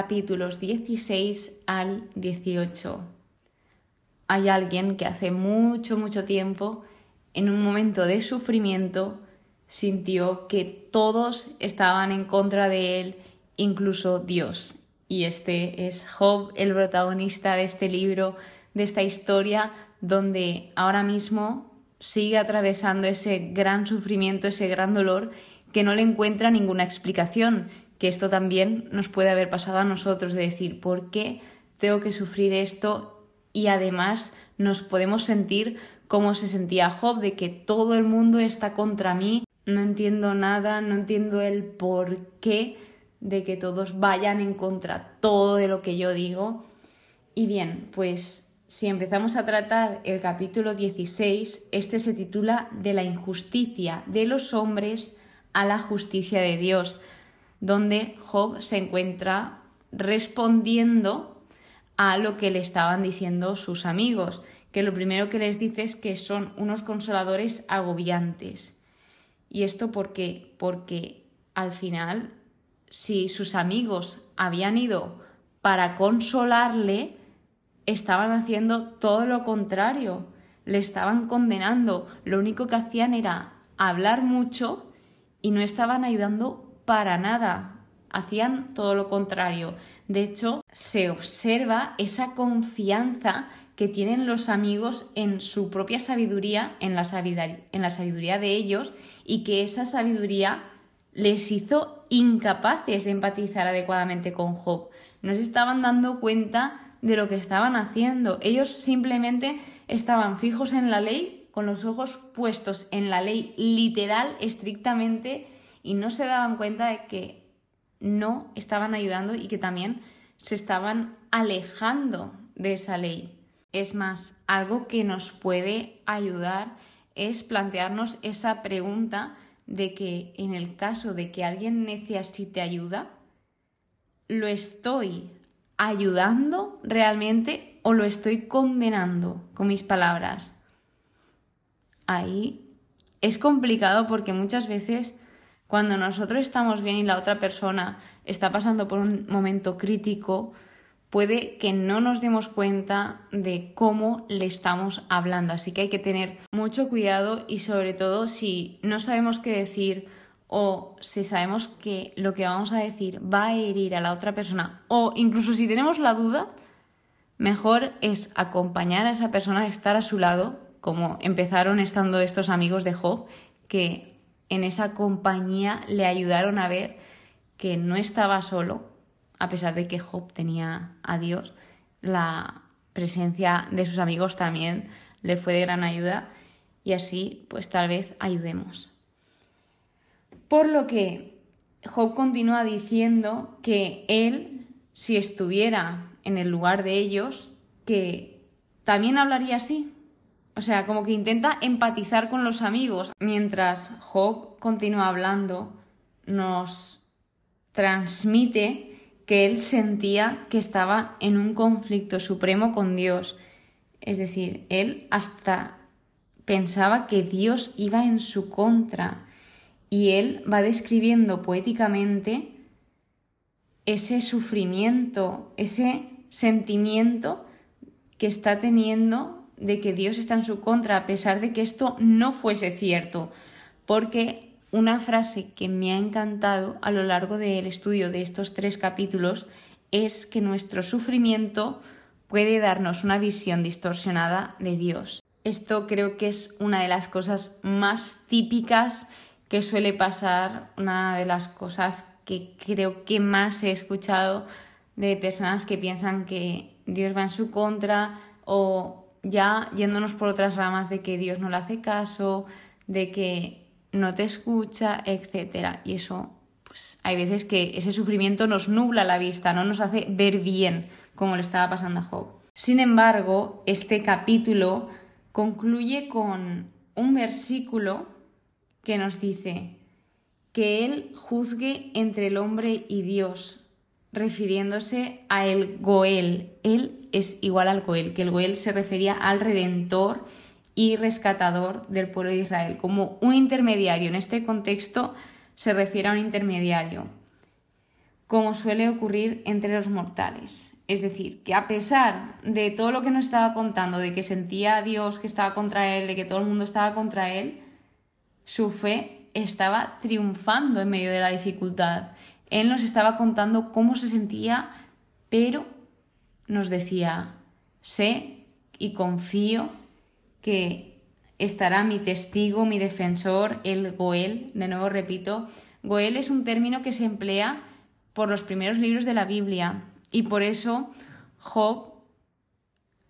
capítulos 16 al 18. Hay alguien que hace mucho, mucho tiempo, en un momento de sufrimiento, sintió que todos estaban en contra de él, incluso Dios. Y este es Job, el protagonista de este libro, de esta historia, donde ahora mismo sigue atravesando ese gran sufrimiento, ese gran dolor, que no le encuentra ninguna explicación, que esto también nos puede haber pasado a nosotros, de decir, ¿por qué tengo que sufrir esto? Y además nos podemos sentir como se sentía Job, de que todo el mundo está contra mí, no entiendo nada, no entiendo el por qué de que todos vayan en contra todo de lo que yo digo. Y bien, pues si empezamos a tratar el capítulo 16, este se titula De la injusticia de los hombres a la justicia de Dios donde Job se encuentra respondiendo a lo que le estaban diciendo sus amigos, que lo primero que les dice es que son unos consoladores agobiantes. ¿Y esto por qué? Porque al final, si sus amigos habían ido para consolarle, estaban haciendo todo lo contrario, le estaban condenando, lo único que hacían era hablar mucho y no estaban ayudando para nada. Hacían todo lo contrario. De hecho, se observa esa confianza que tienen los amigos en su propia sabiduría, en la sabiduría, de ellos, y que esa sabiduría les hizo incapaces de empatizar adecuadamente con Job. No se estaban dando cuenta de lo que estaban haciendo. Ellos simplemente estaban fijos en la ley, con los ojos puestos en la ley literal, estrictamente, y no se daban cuenta de que no estaban ayudando y que también se estaban alejando de esa ley. Es más, algo que nos puede ayudar es plantearnos esa pregunta de que en el caso de que alguien necesite ayuda, ¿lo estoy ayudando realmente o lo estoy condenando con mis palabras? Ahí es complicado porque muchas veces cuando nosotros estamos bien y la otra persona está pasando por un momento crítico, puede que no nos demos cuenta de cómo le estamos hablando. Así que hay que tener mucho cuidado y sobre todo si no sabemos qué decir o si sabemos que lo que vamos a decir va a herir a la otra persona o incluso si tenemos la duda, mejor es acompañar a esa persona, estar a su lado, como empezaron estando estos amigos de Job, que en esa compañía le ayudaron a ver que no estaba solo, a pesar de que Job tenía a Dios, la presencia de sus amigos también le fue de gran ayuda y así pues tal vez ayudemos. Por lo que Job continúa diciendo que él, si estuviera en el lugar de ellos, que también hablaría así, o sea, como que intenta empatizar con los amigos. Mientras Job continúa hablando, nos transmite que él sentía que estaba en un conflicto supremo con Dios. Es decir, él hasta pensaba que Dios iba en su contra. Y él va describiendo poéticamente ese sufrimiento, ese sentimiento que está teniendo de que Dios está en su contra, a pesar de que esto no fuese cierto, porque una frase que me ha encantado a lo largo del estudio de estos tres capítulos es que nuestro sufrimiento puede darnos una visión distorsionada de Dios. Esto creo que es una de las cosas más típicas que suele pasar, una de las cosas que creo que más he escuchado de personas que piensan que Dios va en su contra o ya yéndonos por otras ramas de que Dios no le hace caso, de que no te escucha, etc. Y eso, pues hay veces que ese sufrimiento nos nubla la vista, no nos hace ver bien como le estaba pasando a Job. Sin embargo, este capítulo concluye con un versículo que nos dice que Él juzgue entre el hombre y Dios, refiriéndose a el Goel. Él es igual al Goel, que el Goel se refería al redentor y rescatador del pueblo de Israel, como un intermediario. En este contexto se refiere a un intermediario. como suele ocurrir entre los mortales. Es decir, que a pesar de todo lo que nos estaba contando, de que sentía Dios que estaba contra él, de que todo el mundo estaba contra él, su fe estaba triunfando en medio de la dificultad. Él nos estaba contando cómo se sentía, pero nos decía, sé y confío que estará mi testigo, mi defensor, el Goel. De nuevo repito, Goel es un término que se emplea por los primeros libros de la Biblia y por eso Job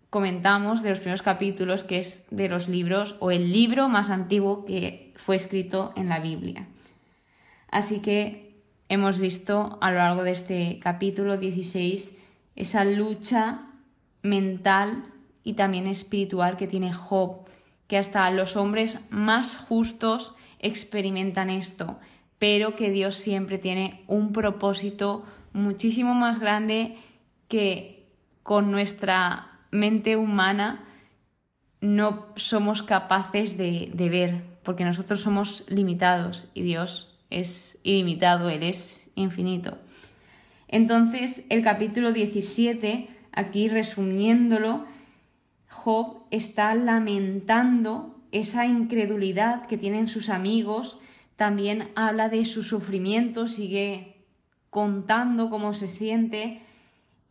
comentamos de los primeros capítulos que es de los libros o el libro más antiguo que fue escrito en la Biblia. Así que hemos visto a lo largo de este capítulo 16 esa lucha mental y también espiritual que tiene Job, que hasta los hombres más justos experimentan esto, pero que Dios siempre tiene un propósito muchísimo más grande que con nuestra mente humana no somos capaces de, ver, porque nosotros somos limitados y Dios es ilimitado, Él es infinito. Entonces, el capítulo 17, aquí resumiéndolo, Job está lamentando esa incredulidad que tienen sus amigos, también habla de su sufrimiento, sigue contando cómo se siente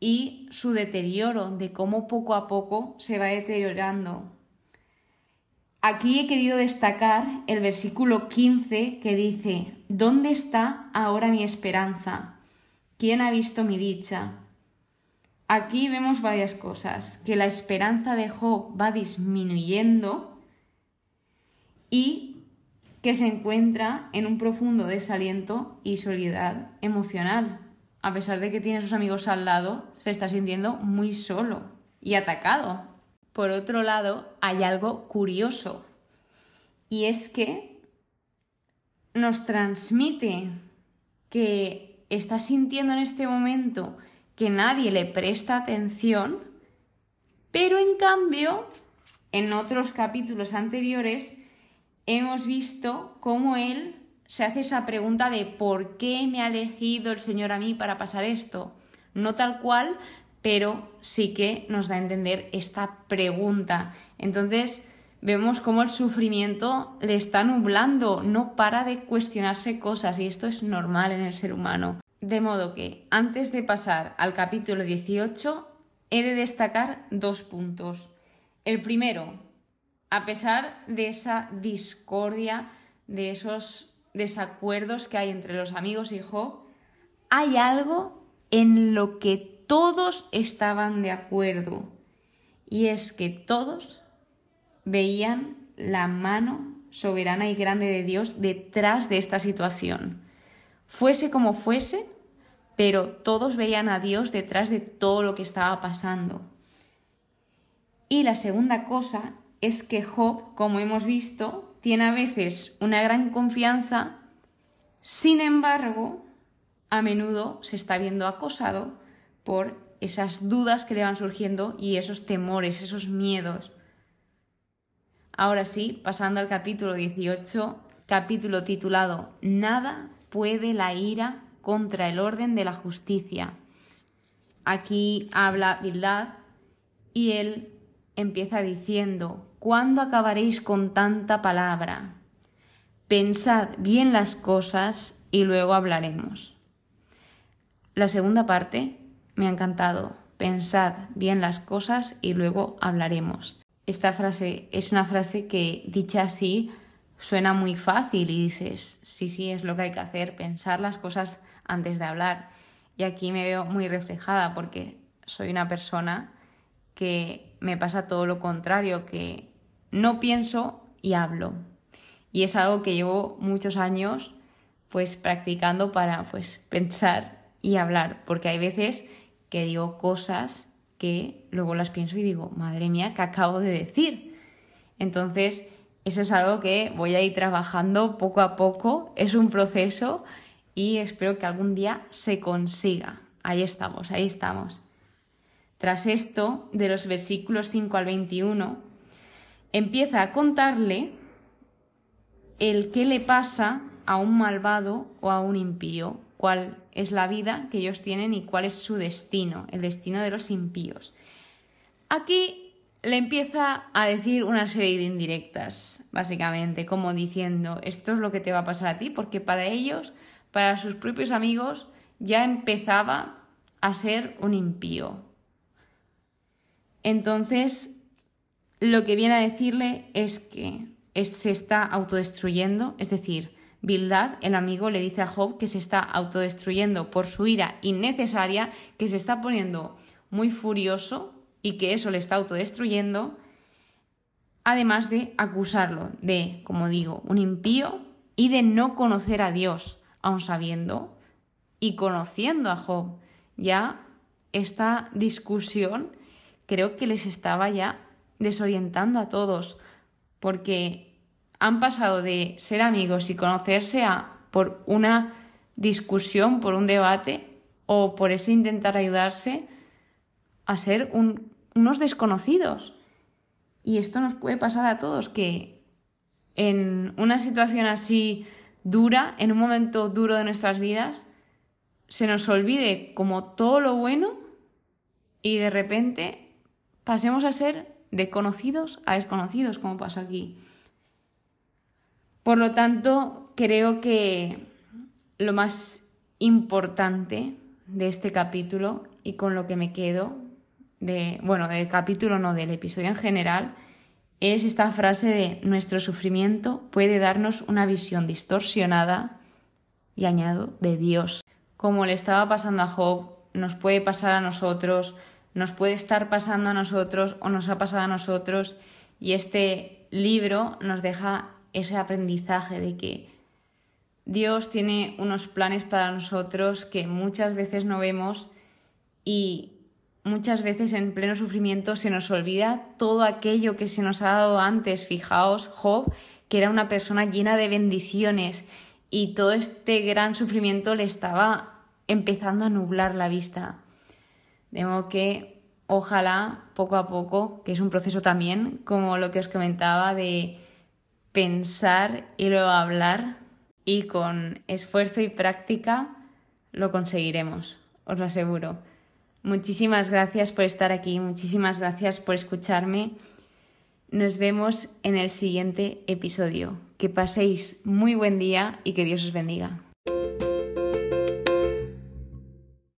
y su deterioro, de cómo poco a poco se va deteriorando. Aquí he querido destacar el versículo 15 que dice, ¿Dónde está ahora mi esperanza? ¿Quién ha visto mi dicha? Aquí vemos varias cosas, que la esperanza de Job va disminuyendo y que se encuentra en un profundo desaliento y soledad emocional. A pesar de que tiene a sus amigos al lado, se está sintiendo muy solo y atacado. Por otro lado, hay algo curioso, y es que nos transmite que está sintiendo en este momento que nadie le presta atención, pero en cambio, en otros capítulos anteriores, hemos visto cómo él se hace esa pregunta de ¿por qué me ha elegido el Señor a mí para pasar esto? No tal cual, pero sí que nos da a entender esta pregunta. Entonces vemos cómo el sufrimiento le está nublando, no para de cuestionarse cosas y esto es normal en el ser humano. De modo que, antes de pasar al capítulo 18, he de destacar dos puntos. El primero, a pesar de esa discordia, de esos desacuerdos que hay entre los amigos y Job, hay algo en lo que todos estaban de acuerdo. Y es que todos veían la mano soberana y grande de Dios detrás de esta situación. Fuese como fuese, pero todos veían a Dios detrás de todo lo que estaba pasando. Y la segunda cosa es que Job, como hemos visto, tiene a veces una gran confianza, sin embargo, a menudo se está viendo acosado por esas dudas que le van surgiendo y esos temores, esos miedos. Ahora sí, pasando al capítulo 18, capítulo titulado Nada puede la ira contra el orden de la justicia. Aquí habla Bildad y él empieza diciendo, ¿cuándo acabaréis con tanta palabra? Pensad bien las cosas y luego hablaremos. La segunda parte me ha encantado. Pensad bien las cosas y luego hablaremos. Esta frase es una frase que, dicha así, suena muy fácil y dices, sí, sí, es lo que hay que hacer, pensar las cosas antes de hablar. Y aquí me veo muy reflejada porque soy una persona que me pasa todo lo contrario, que no pienso y hablo. Y es algo que llevo muchos años pues practicando para pues pensar y hablar, porque hay veces que digo cosas que luego las pienso y digo, madre mía, ¿qué acabo de decir? Entonces, eso es algo que voy a ir trabajando poco a poco, es un proceso y espero que algún día se consiga. Ahí estamos, ahí estamos. Tras esto, de los versículos 5 al 21, empieza a contarle el qué le pasa a un malvado o a un impío, cuál es la vida que ellos tienen y cuál es su destino, el destino de los impíos. Aquí le empieza a decir una serie de indirectas, básicamente, como diciendo, esto es lo que te va a pasar a ti, porque para ellos, para sus propios amigos, ya empezaba a ser un impío. Entonces, lo que viene a decirle es que se está autodestruyendo, es decir, Bildad, el amigo, le dice a Job que se está autodestruyendo por su ira innecesaria, que se está poniendo muy furioso y que eso le está autodestruyendo, además de acusarlo de, como digo, un impío y de no conocer a Dios, aun sabiendo y conociendo a Job. Ya esta discusión creo que les estaba ya desorientando a todos, porque han pasado de ser amigos y conocerse a por una discusión, por un debate o por ese intentar ayudarse a ser unos desconocidos. Y esto nos puede pasar a todos, que en una situación así dura, en un momento duro de nuestras vidas, se nos olvide como todo lo bueno y de repente pasemos a ser de conocidos a desconocidos, como pasa aquí. Por lo tanto, creo que lo más importante de este capítulo y con lo que me quedo, de, bueno, del capítulo no, del episodio en general, es esta frase de nuestro sufrimiento puede darnos una visión distorsionada, y añado, de Dios. Como le estaba pasando a Job, nos puede pasar a nosotros, nos puede estar pasando a nosotros o nos ha pasado a nosotros, y este libro nos deja ese aprendizaje de que Dios tiene unos planes para nosotros que muchas veces no vemos y muchas veces en pleno sufrimiento se nos olvida todo aquello que se nos ha dado antes. Fijaos, Job, que era una persona llena de bendiciones y todo este gran sufrimiento le estaba empezando a nublar la vista. De modo que ojalá poco a poco, que es un proceso también, como lo que os comentaba, de pensar y luego hablar y con esfuerzo y práctica lo conseguiremos, os lo aseguro. Muchísimas gracias por estar aquí, muchísimas gracias por escucharme. Nos vemos en el siguiente episodio. Que paséis muy buen día y que Dios os bendiga.